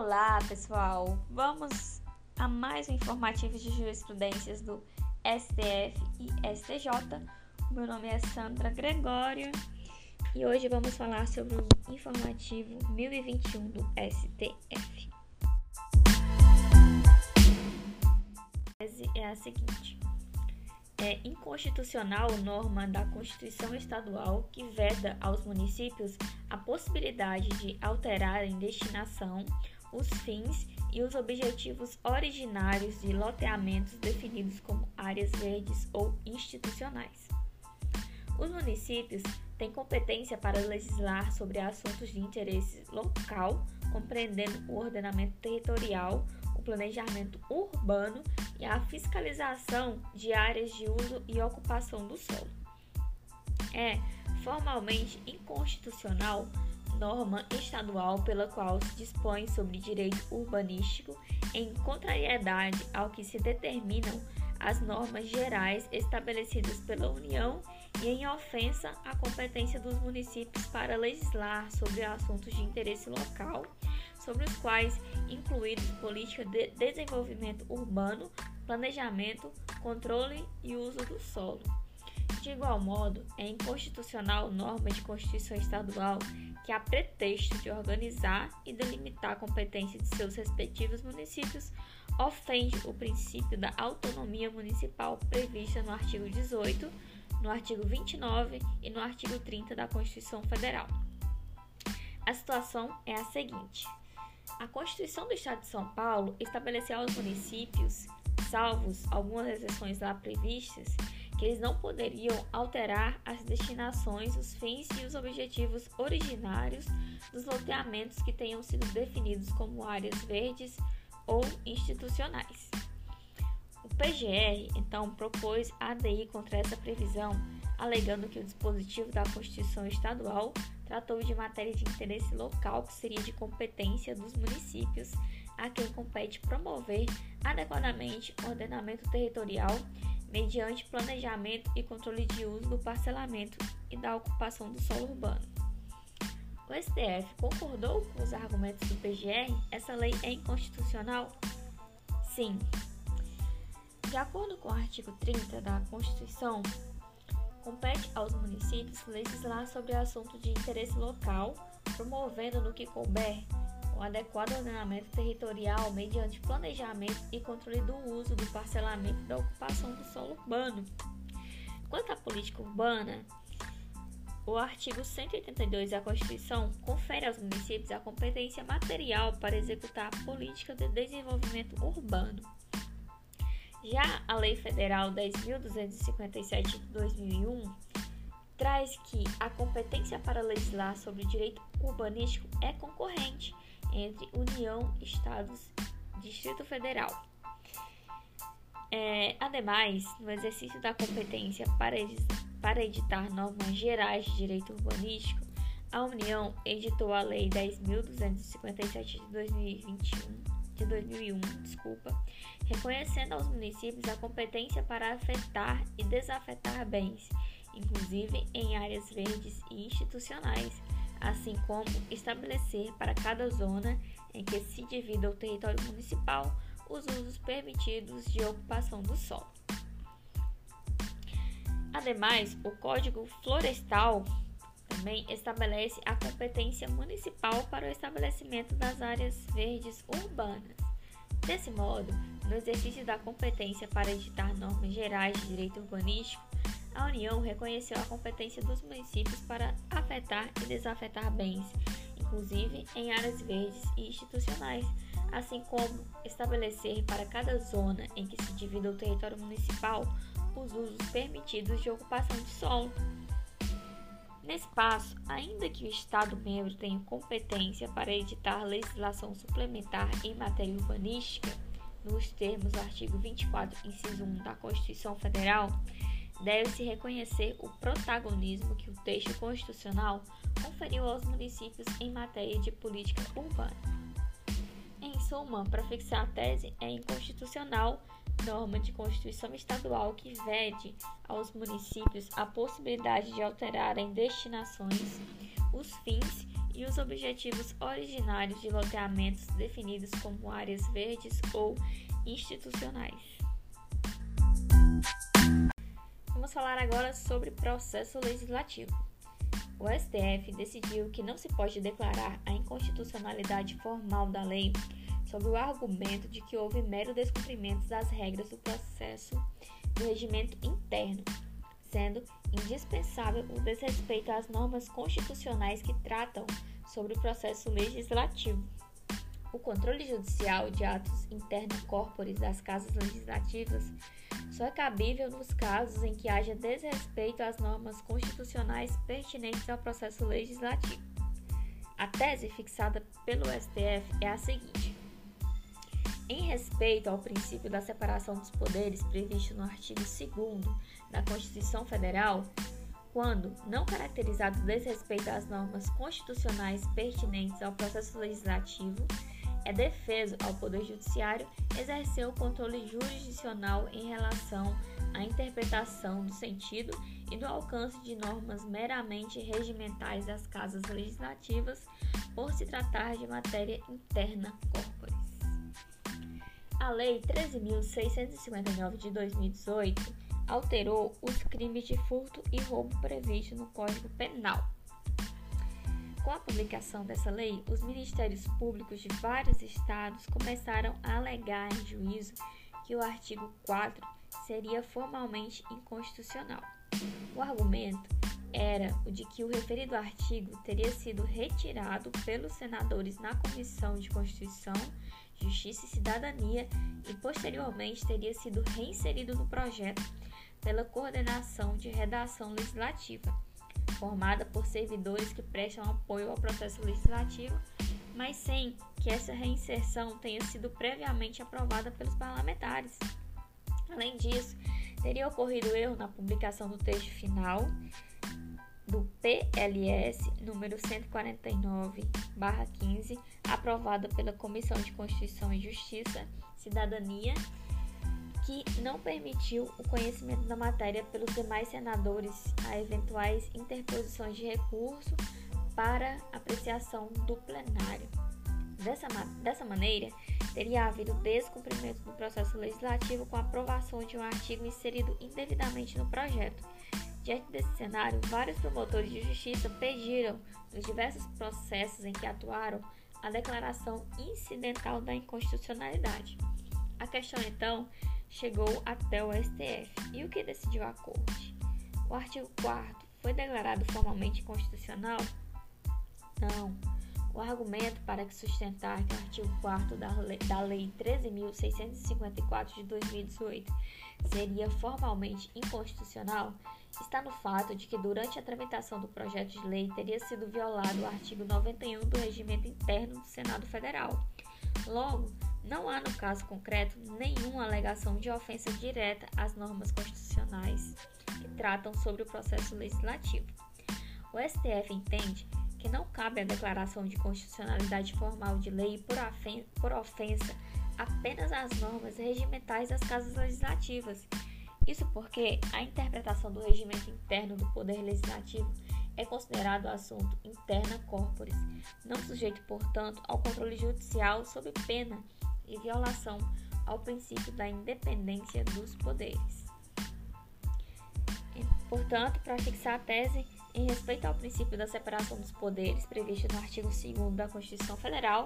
Olá, pessoal! Vamos a mais um informativo de jurisprudências do STF e STJ. Meu nome é Sandra Gregório e hoje vamos falar sobre o informativo 1021 do STF. A tese é a seguinte: é inconstitucional norma da Constituição Estadual que veda aos municípios a possibilidade de alterarem destinação, os fins e os objetivos originários de loteamentos definidos como áreas verdes ou institucionais. Os municípios têm competência para legislar sobre assuntos de interesse local, compreendendo o ordenamento territorial, o planejamento urbano e a fiscalização de áreas de uso e ocupação do solo. É formalmente inconstitucional norma estadual pela qual se dispõe sobre direito urbanístico em contrariedade ao que se determinam as normas gerais estabelecidas pela União e em ofensa à competência dos municípios para legislar sobre assuntos de interesse local sobre os quais incluídos política de desenvolvimento urbano, planejamento, controle e uso do solo. De igual modo, é inconstitucional norma de Constituição Estadual que, a pretexto de organizar e delimitar a competência de seus respectivos municípios, ofende o princípio da autonomia municipal prevista no artigo 18, no artigo 29 e no artigo 30 da Constituição Federal. A situação é a seguinte: a Constituição do Estado de São Paulo estabeleceu aos municípios, salvos algumas exceções lá previstas, que eles não poderiam alterar as destinações, os fins e os objetivos originários dos loteamentos que tenham sido definidos como áreas verdes ou institucionais. O PGR, então, propôs a ADI contra essa previsão, alegando que o dispositivo da Constituição Estadual tratou de matéria de interesse local que seria de competência dos municípios, a quem compete promover adequadamente o ordenamento territorial mediante planejamento e controle de uso do parcelamento e da ocupação do solo urbano. O STF concordou com os argumentos do PGR? Essa lei é inconstitucional? Sim. De acordo com o artigo 30 da Constituição, compete aos municípios legislar sobre assuntos de interesse local, promovendo no que couber um adequado ordenamento territorial mediante planejamento e controle do uso, do parcelamento e da ocupação do solo urbano. Quanto à política urbana, o artigo 182 da Constituição confere aos municípios a competência material para executar a política de desenvolvimento urbano. Já a Lei Federal 10.257 de 2001 traz que a competência para legislar sobre o direito urbanístico é concorrente entre União, Estados e Distrito Federal. É, ademais, no exercício da competência para, para editar normas gerais de direito urbanístico, a União editou a Lei 10.257 de 2021 de 2001, desculpa, reconhecendo aos municípios a competência para afetar e desafetar bens, inclusive em áreas verdes e institucionais, assim como estabelecer para cada zona em que se divida o território municipal os usos permitidos de ocupação do solo. Ademais, o Código Florestal também estabelece a competência municipal para o estabelecimento das áreas verdes urbanas. Desse modo, no exercício da competência para editar normas gerais de direito urbanístico, a União reconheceu a competência dos municípios para afetar e desafetar bens, inclusive em áreas verdes e institucionais, assim como estabelecer para cada zona em que se divida o território municipal os usos permitidos de ocupação de solo. Nesse passo, ainda que o Estado-membro tenha competência para editar legislação suplementar em matéria urbanística, nos termos do artigo 24, inciso 1 da Constituição Federal, deve-se reconhecer o protagonismo que o texto constitucional conferiu aos municípios em matéria de política urbana. Em suma, para fixar a tese, é inconstitucional norma de Constituição Estadual que vede aos municípios a possibilidade de alterarem destinações, os fins e os objetivos originários de loteamentos definidos como áreas verdes ou institucionais. Vamos falar agora sobre processo legislativo. O STF decidiu que não se pode declarar a inconstitucionalidade formal da lei sob o argumento de que houve mero descumprimento das regras do processo do regimento interno, sendo indispensável o desrespeito às normas constitucionais que tratam sobre o processo legislativo. O controle judicial de atos interna corporis das casas legislativas só é cabível nos casos em que haja desrespeito às normas constitucionais pertinentes ao processo legislativo. A tese fixada pelo STF é a seguinte: em respeito ao princípio da separação dos poderes previsto no artigo 2 da Constituição Federal, quando não caracterizado desrespeito às normas constitucionais pertinentes ao processo legislativo, é defeso ao Poder Judiciário exercer o controle jurisdicional em relação à interpretação do sentido e do alcance de normas meramente regimentais das casas legislativas, por se tratar de matéria interna corporis. A Lei 13.659 de 2018 alterou os crimes de furto e roubo previstos no Código Penal. Com a publicação dessa lei, os ministérios públicos de vários estados começaram a alegar em juízo que o artigo 4 seria formalmente inconstitucional. O argumento era o de que o referido artigo teria sido retirado pelos senadores na Comissão de Constituição Justiça e Cidadania e posteriormente teria sido reinserido no projeto pela Coordenação de Redação Legislativa, formada por servidores que prestam apoio ao processo legislativo, mas sem que essa reinserção tenha sido previamente aprovada pelos parlamentares. Além disso, teria ocorrido erro na publicação do texto final do PLS número 149/15, aprovada pela Comissão de Constituição e Justiça, Cidadania, que não permitiu o conhecimento da matéria pelos demais senadores a eventuais interposições de recurso para apreciação do plenário. Dessa, dessa maneira, teria havido descumprimento do processo legislativo com a aprovação de um artigo inserido indevidamente no projeto Diante desse cenário, vários promotores de justiça pediram, nos diversos processos em que atuaram, a declaração incidental da inconstitucionalidade. A questão então chegou até o STF. E o que decidiu a Corte? O artigo 4 foi declarado formalmente inconstitucional? Não. O argumento para que sustentar que o artigo 4 da Lei, da lei 13.654 de 2018 seria formalmente inconstitucional está no fato de que, durante a tramitação do projeto de lei, teria sido violado o artigo 91 do Regimento Interno do Senado Federal. Logo, não há no caso concreto nenhuma alegação de ofensa direta às normas constitucionais que tratam sobre o processo legislativo. O STF entende que não cabe a declaração de constitucionalidade formal de lei por ofensa apenas às normas regimentais das casas legislativas. Isso porque a interpretação do regimento interno do Poder Legislativo é considerado assunto interna corporis, não sujeito, portanto, ao controle judicial sob pena e violação ao princípio da independência dos poderes. Portanto, para fixar a tese, em respeito ao princípio da separação dos poderes previsto no artigo 2 da Constituição Federal,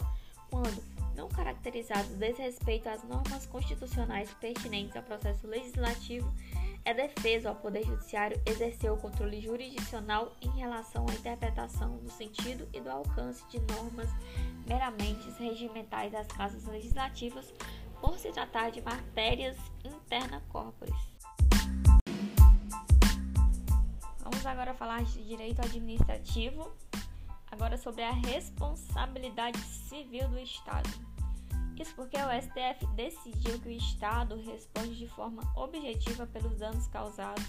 quando não caracterizado desrespeito às normas constitucionais pertinentes ao processo legislativo, é defeso ao Poder Judiciário exercer o controle jurisdicional em relação à interpretação do sentido e do alcance de normas meramente regimentais das casas legislativas, por se tratar de matérias interna corporis. Vamos agora falar de direito administrativo, agora sobre a responsabilidade civil do Estado. Isso porque o STF decidiu que o Estado responde de forma objetiva pelos danos causados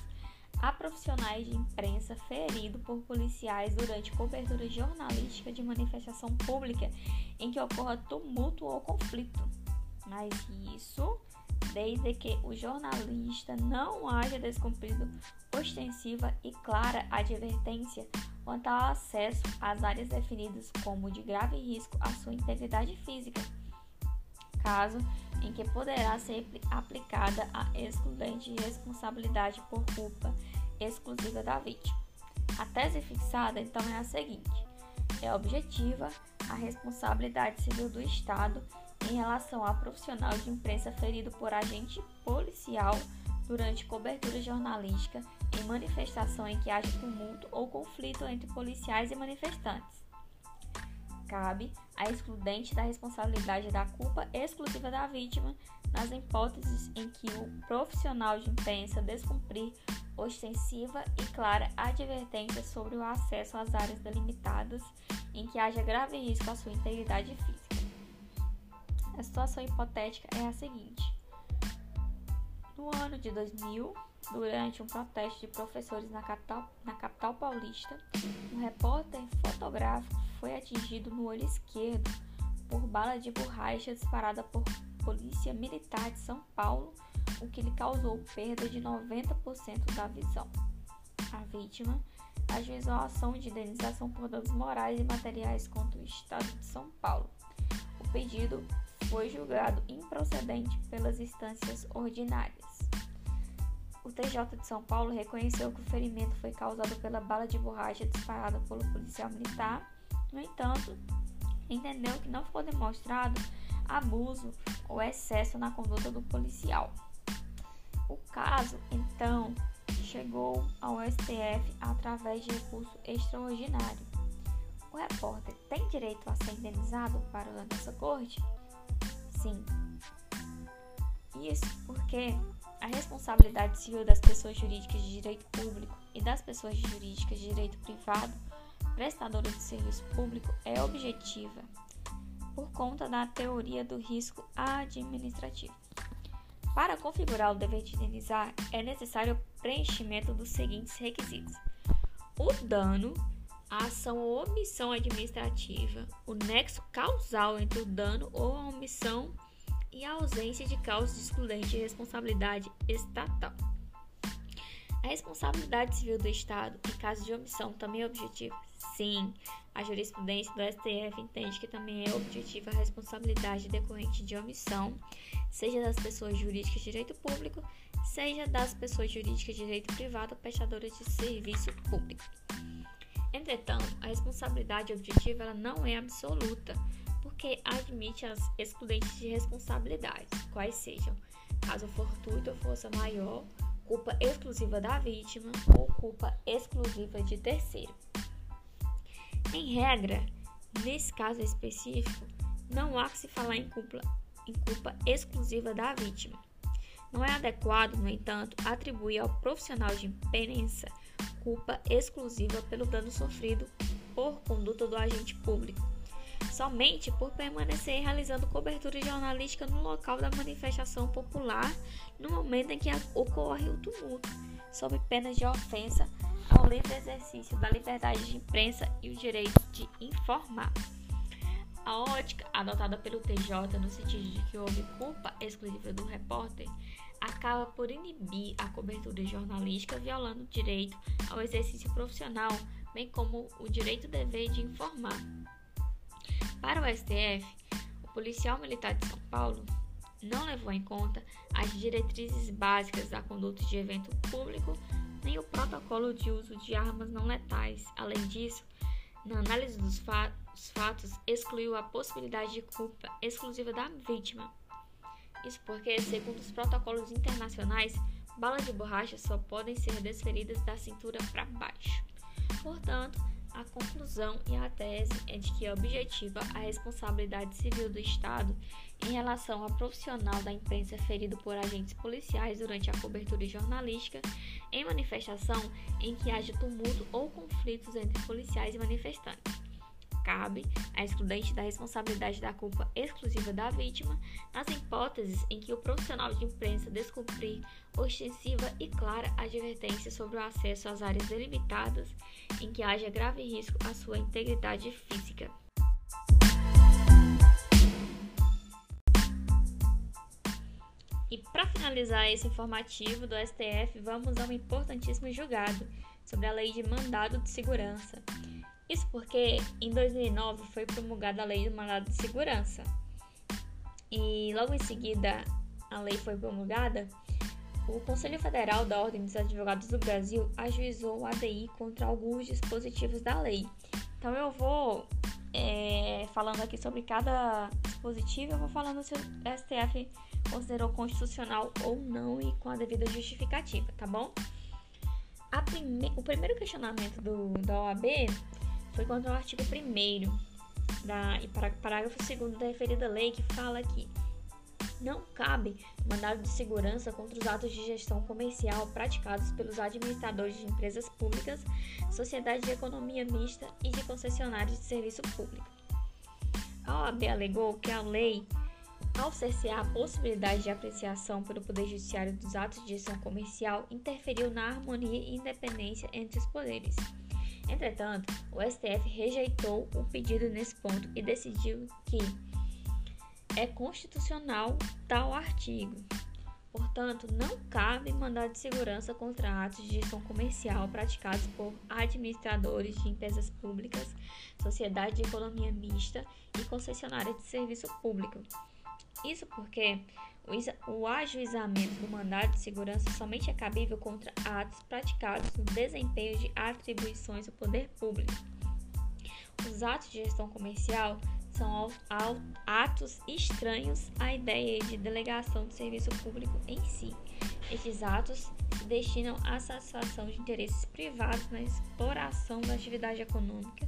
a profissionais de imprensa feridos por policiais durante cobertura jornalística de manifestação pública em que ocorra tumulto ou conflito. Mas isso desde que o jornalista não haja descumprido ostensiva e clara advertência quanto ao acesso às áreas definidas como de grave risco à sua integridade física, caso em que poderá ser aplicada a excludente de responsabilidade por culpa exclusiva da vítima. A tese fixada, então, é a seguinte: é objetiva a responsabilidade civil do Estado em relação a profissional de imprensa ferido por agente policial durante cobertura jornalística em manifestação em que haja tumulto ou conflito entre policiais e manifestantes. Cabe a excludente da responsabilidade da culpa exclusiva da vítima nas hipóteses em que o profissional de imprensa descumprir ostensiva e clara advertência sobre o acesso às áreas delimitadas em que haja grave risco à sua integridade física. A situação hipotética é a seguinte: no ano de 2000, durante um protesto de professores na capital, na capital paulista, um repórter fotográfico foi atingido no olho esquerdo por bala de borracha disparada por polícia militar de São Paulo, o que lhe causou perda de 90% da visão. A vítima ajuizou a ação de indenização por danos morais e materiais contra o Estado de São Paulo. O pedido foi julgado improcedente pelas instâncias ordinárias. O TJ de São Paulo reconheceu que o ferimento foi causado pela bala de borracha disparada pelo policial militar. No entanto, entendeu que não ficou demonstrado abuso ou excesso na conduta do policial. O caso, então, chegou ao STF através de recurso extraordinário. O repórter tem direito a ser indenizado para essa corte? Sim. Isso porque a responsabilidade civil das pessoas jurídicas de direito público e das pessoas jurídicas de direito privado prestadoras de serviço público é objetiva por conta da teoria do risco administrativo. Para configurar o dever de indenizar, é necessário o preenchimento dos seguintes requisitos: o dano, a ação ou omissão administrativa, o nexo causal entre o dano ou a omissão e a ausência de causa excludente de responsabilidade estatal. A responsabilidade civil do Estado, em caso de omissão, também é objetiva? Sim, a jurisprudência do STF entende que também é objetiva a responsabilidade decorrente de omissão, seja das pessoas jurídicas de direito público, seja das pessoas jurídicas de direito privado prestadoras de serviço público. Entretanto, a responsabilidade objetiva ela não é absoluta, porque admite as excludentes de responsabilidade, quais sejam caso fortuito ou força maior, culpa exclusiva da vítima ou culpa exclusiva de terceiro. Em regra, nesse caso específico, não há que se falar em culpa, em culpa exclusiva da vítima. Não é adequado, no entanto, atribuir ao profissional de imprensa culpa exclusiva pelo dano sofrido por conduta do agente público, somente por permanecer realizando cobertura jornalística no local da manifestação popular no momento em que ocorre o tumulto, sob pena de ofensa ao livre exercício da liberdade de imprensa e o direito de informar. A ótica adotada pelo TJ no sentido de que houve culpa exclusiva do repórter acaba por inibir a cobertura jornalística, violando o direito ao exercício profissional, bem como o direito dever de informar. Para o STF, o policial militar de São Paulo não levou em conta as diretrizes básicas da conduta de evento público nem o protocolo de uso de armas não letais. Além disso, na análise dos fatos, excluiu a possibilidade de culpa exclusiva da vítima. Isso porque, segundo os protocolos internacionais, balas de borracha só podem ser desferidas da cintura para baixo. Portanto, a conclusão e a tese é de que é objetiva a responsabilidade civil do Estado em relação ao profissional da imprensa ferido por agentes policiais durante a cobertura jornalística em manifestação em que haja tumulto ou conflitos entre policiais e manifestantes cabe a excludente da responsabilidade da culpa exclusiva da vítima nas hipóteses em que o profissional de imprensa descumprir ostensiva e clara advertência sobre o acesso às áreas delimitadas em que haja grave risco à sua integridade física. E para finalizar esse informativo do STF, vamos a um importantíssimo julgado sobre a Lei de Mandado de Segurança. Isso porque em 2009 foi promulgada a Lei do Mandado de Segurança. E logo em seguida a lei foi promulgada, o Conselho Federal da Ordem dos Advogados do Brasil ajuizou o ADI contra alguns dispositivos da lei. Então eu vou é, falando aqui sobre cada dispositivo, eu vou falando se o STF considerou constitucional ou não e com a devida justificativa, tá bom? Prime... O primeiro questionamento do, da OAB foi contra o artigo 1 da, e parágrafo 2 da referida lei que fala que não cabe mandado de segurança contra os atos de gestão comercial praticados pelos administradores de empresas públicas, sociedades de economia mista e de concessionários de serviço público. A OAB alegou que a lei, ao cercear a possibilidade de apreciação pelo Poder Judiciário dos atos de gestão comercial, interferiu na harmonia e independência entre os poderes. Entretanto, o STF rejeitou o pedido nesse ponto e decidiu que é constitucional tal artigo. Portanto, não cabe mandado de segurança contra atos de gestão comercial praticados por administradores de empresas públicas, sociedade de economia mista e concessionárias de serviço público. Isso porque o ajuizamento do mandado de segurança somente é cabível contra atos praticados no desempenho de atribuições do poder público. Os atos de gestão comercial são atos estranhos à ideia de delegação de serviço público em si. Estes atos se destinam à satisfação de interesses privados na exploração da atividade econômica,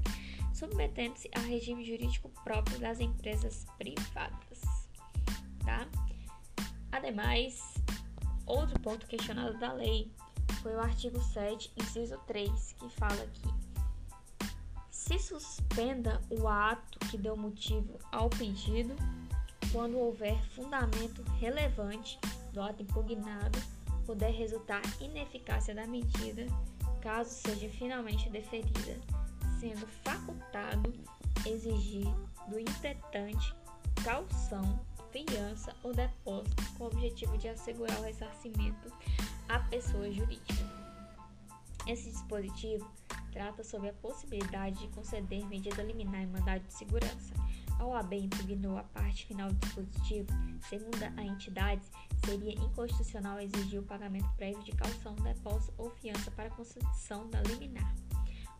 submetendo-se a regime jurídico próprio das empresas privadas. Tá? Ademais, outro ponto questionado da lei foi o artigo 7, inciso 3, que fala que se suspenda o ato que deu motivo ao pedido quando houver fundamento relevante do ato impugnado, puder resultar ineficácia da medida, caso seja finalmente deferida, sendo facultado exigir do impetente calção, fiança ou depósito com o objetivo de assegurar o ressarcimento à pessoa jurídica. Esse dispositivo trata sobre a possibilidade de conceder medida liminar em mandado de segurança. A OAB impugnou a parte final do dispositivo. Segundo a entidade, seria inconstitucional exigir o pagamento prévio de calção, depósito ou fiança para a concessão da liminar.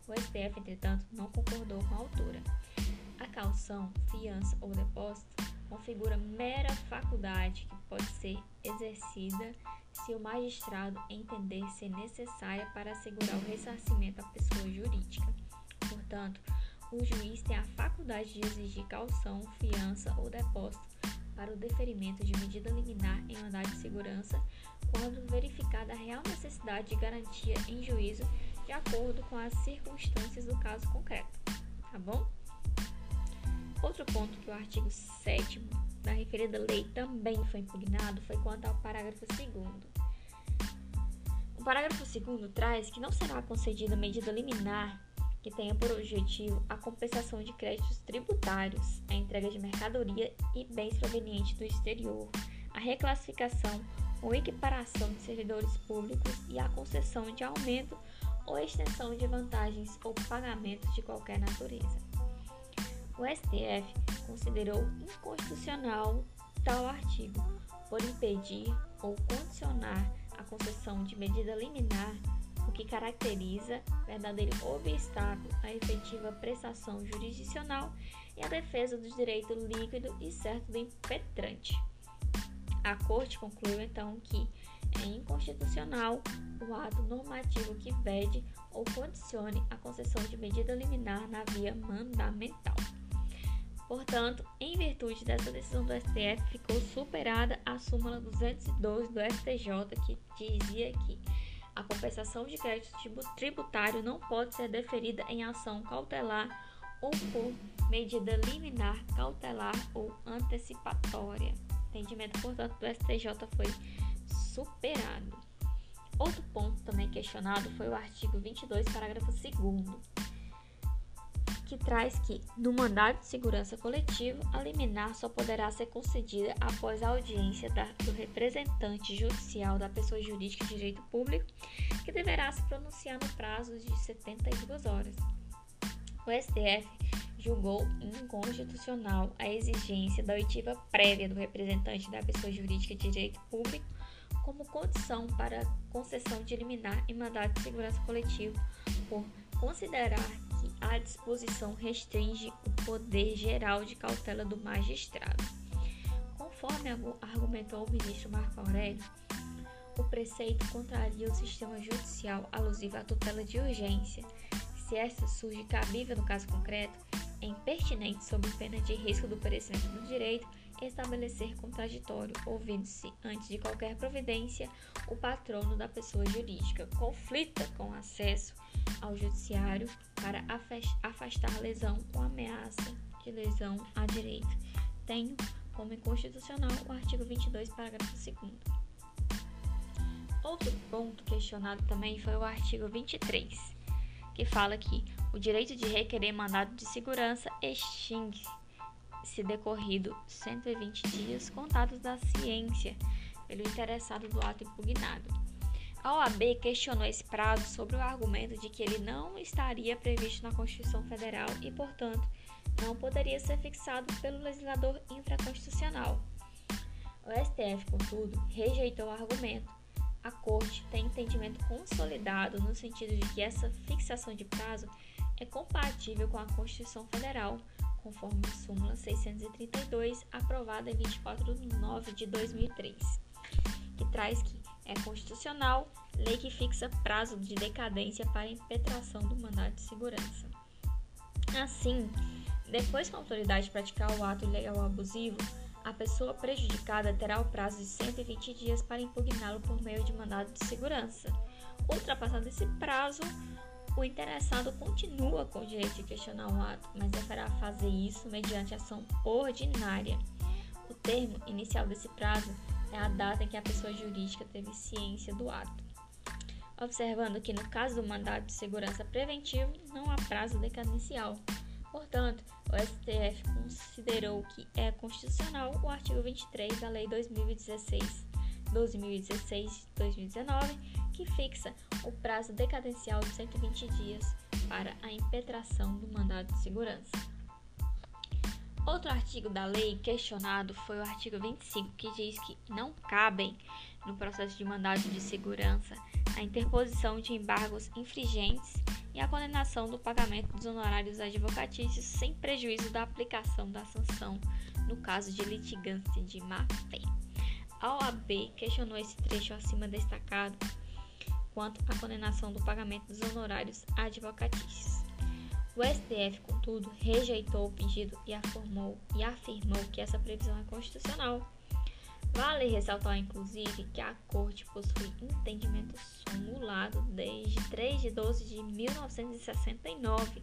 O STF, entretanto, não concordou com a autora. A calção, fiança ou depósito configura mera faculdade que pode ser exercida se o magistrado entender ser necessária para assegurar o ressarcimento à pessoa jurídica. Portanto, o juiz tem a faculdade de exigir calção, fiança ou depósito para o deferimento de medida liminar em mandado de segurança quando verificada a real necessidade de garantia em juízo de acordo com as circunstâncias do caso concreto. Tá bom? Outro ponto que o artigo 7 da referida lei também foi impugnado foi quanto ao parágrafo 2 O parágrafo 2 traz que não será concedida medida liminar que tenha por objetivo a compensação de créditos tributários, a entrega de mercadoria e bens provenientes do exterior, a reclassificação ou equiparação de servidores públicos e a concessão de aumento ou extensão de vantagens ou pagamentos de qualquer natureza. O STF considerou inconstitucional tal artigo por impedir ou condicionar a concessão de medida liminar, o que caracteriza verdadeiro obstáculo à efetiva prestação jurisdicional e à defesa do direito líquido e certo do impetrante. A Corte concluiu então que é inconstitucional o ato normativo que vede ou condicione a concessão de medida liminar na via mandamental. Portanto, em virtude dessa decisão do STF, ficou superada a súmula 212 do STJ, que dizia que a compensação de crédito tributário não pode ser deferida em ação cautelar ou por medida liminar, cautelar ou antecipatória. O entendimento, portanto, do STJ foi superado. Outro ponto também questionado foi o artigo 22, parágrafo 2 que traz que, no mandado de segurança coletivo, a liminar só poderá ser concedida após a audiência da, do representante judicial da pessoa jurídica de direito público, que deverá se pronunciar no prazo de 72 horas. O STF julgou inconstitucional a exigência da oitiva prévia do representante da pessoa jurídica de direito público como condição para concessão de liminar em mandado de segurança coletivo, por considerar a disposição restringe o poder geral de cautela do magistrado. Conforme argumentou o ministro Marco Aurélio, o preceito contraria o sistema judicial alusivo à tutela de urgência. Se esta surge cabível no caso concreto, impertinente, sob pena de risco do perecimento do direito, estabelecer contraditório, ouvindo-se, antes de qualquer providência, o patrono da pessoa jurídica, conflita com acesso ao judiciário para afastar lesão ou ameaça de lesão a direito. Tenho como inconstitucional o artigo 22, parágrafo 2 Outro ponto questionado também foi o artigo 23, que fala que o direito de requerer mandado de segurança extingue se decorrido 120 dias contados da ciência pelo interessado do ato impugnado. A OAB questionou esse prazo sobre o argumento de que ele não estaria previsto na Constituição Federal e, portanto, não poderia ser fixado pelo legislador infraconstitucional. O STF, contudo, rejeitou o argumento. A Corte tem entendimento consolidado no sentido de que essa fixação de prazo é compatível com a Constituição Federal, conforme a súmula 632, aprovada em 24 de nove de 2003, que traz que é constitucional lei que fixa prazo de decadência para impetração do mandado de segurança. Assim, depois que a autoridade praticar o ato ilegal abusivo, a pessoa prejudicada terá o prazo de 120 dias para impugná-lo por meio de mandado de segurança. Ultrapassado esse prazo, o interessado continua com o direito de questionar o ato, mas deverá fazer isso mediante ação ordinária. O termo inicial desse prazo é a data em que a pessoa jurídica teve ciência do ato. Observando que, no caso do mandado de segurança preventivo, não há prazo decadencial. Portanto, o STF considerou que é constitucional o artigo 23 da Lei 2016 2016-2019, que fixa o prazo decadencial de 120 dias para a impetração do mandado de segurança. Outro artigo da lei questionado foi o artigo 25, que diz que não cabem, no processo de mandado de segurança, a interposição de embargos infringentes e a condenação do pagamento dos honorários advocatícios sem prejuízo da aplicação da sanção no caso de litigância de má-fé. A OAB questionou esse trecho acima destacado quanto à condenação do pagamento dos honorários advocatícios. O STF, contudo, rejeitou o pedido e afirmou, e afirmou que essa previsão é constitucional. Vale ressaltar, inclusive, que a Corte possui entendimento simulado desde 3 de 12 de 1969,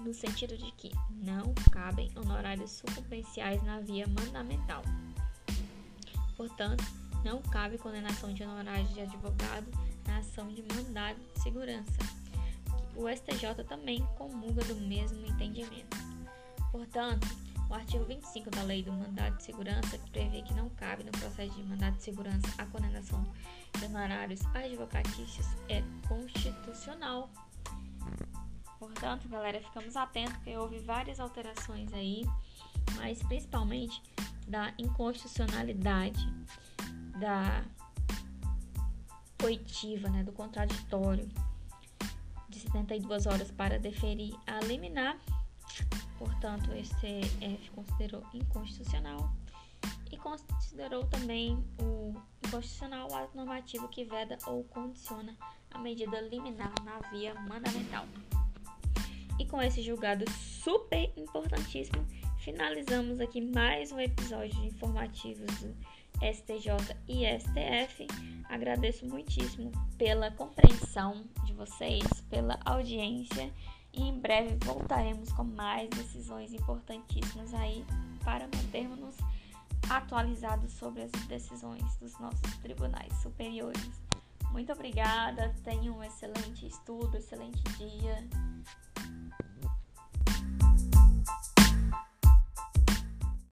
no sentido de que não cabem honorários sucumbenciais na via mandamental. Portanto, não cabe condenação de honorários de advogado na ação de mandado de segurança o STJ também comunga do mesmo entendimento. Portanto, o artigo 25 da Lei do Mandado de Segurança, que prevê que não cabe no processo de mandado de segurança a condenação de honorários advocatícios, é constitucional. Portanto, galera, ficamos atentos porque houve várias alterações aí, mas principalmente da inconstitucionalidade da coitiva, né, do contraditório de 72 horas para deferir a liminar. Portanto, o STF considerou inconstitucional e considerou também o inconstitucional o ato normativo que veda ou condiciona a medida liminar na via mandamental. E com esse julgado super importantíssimo, finalizamos aqui mais um episódio de informativos do STJ e STF. Agradeço muitíssimo pela compreensão de vocês, pela audiência e em breve voltaremos com mais decisões importantíssimas aí para mantermos-nos atualizados sobre as decisões dos nossos tribunais superiores. Muito obrigada, tenham um excelente estudo, excelente dia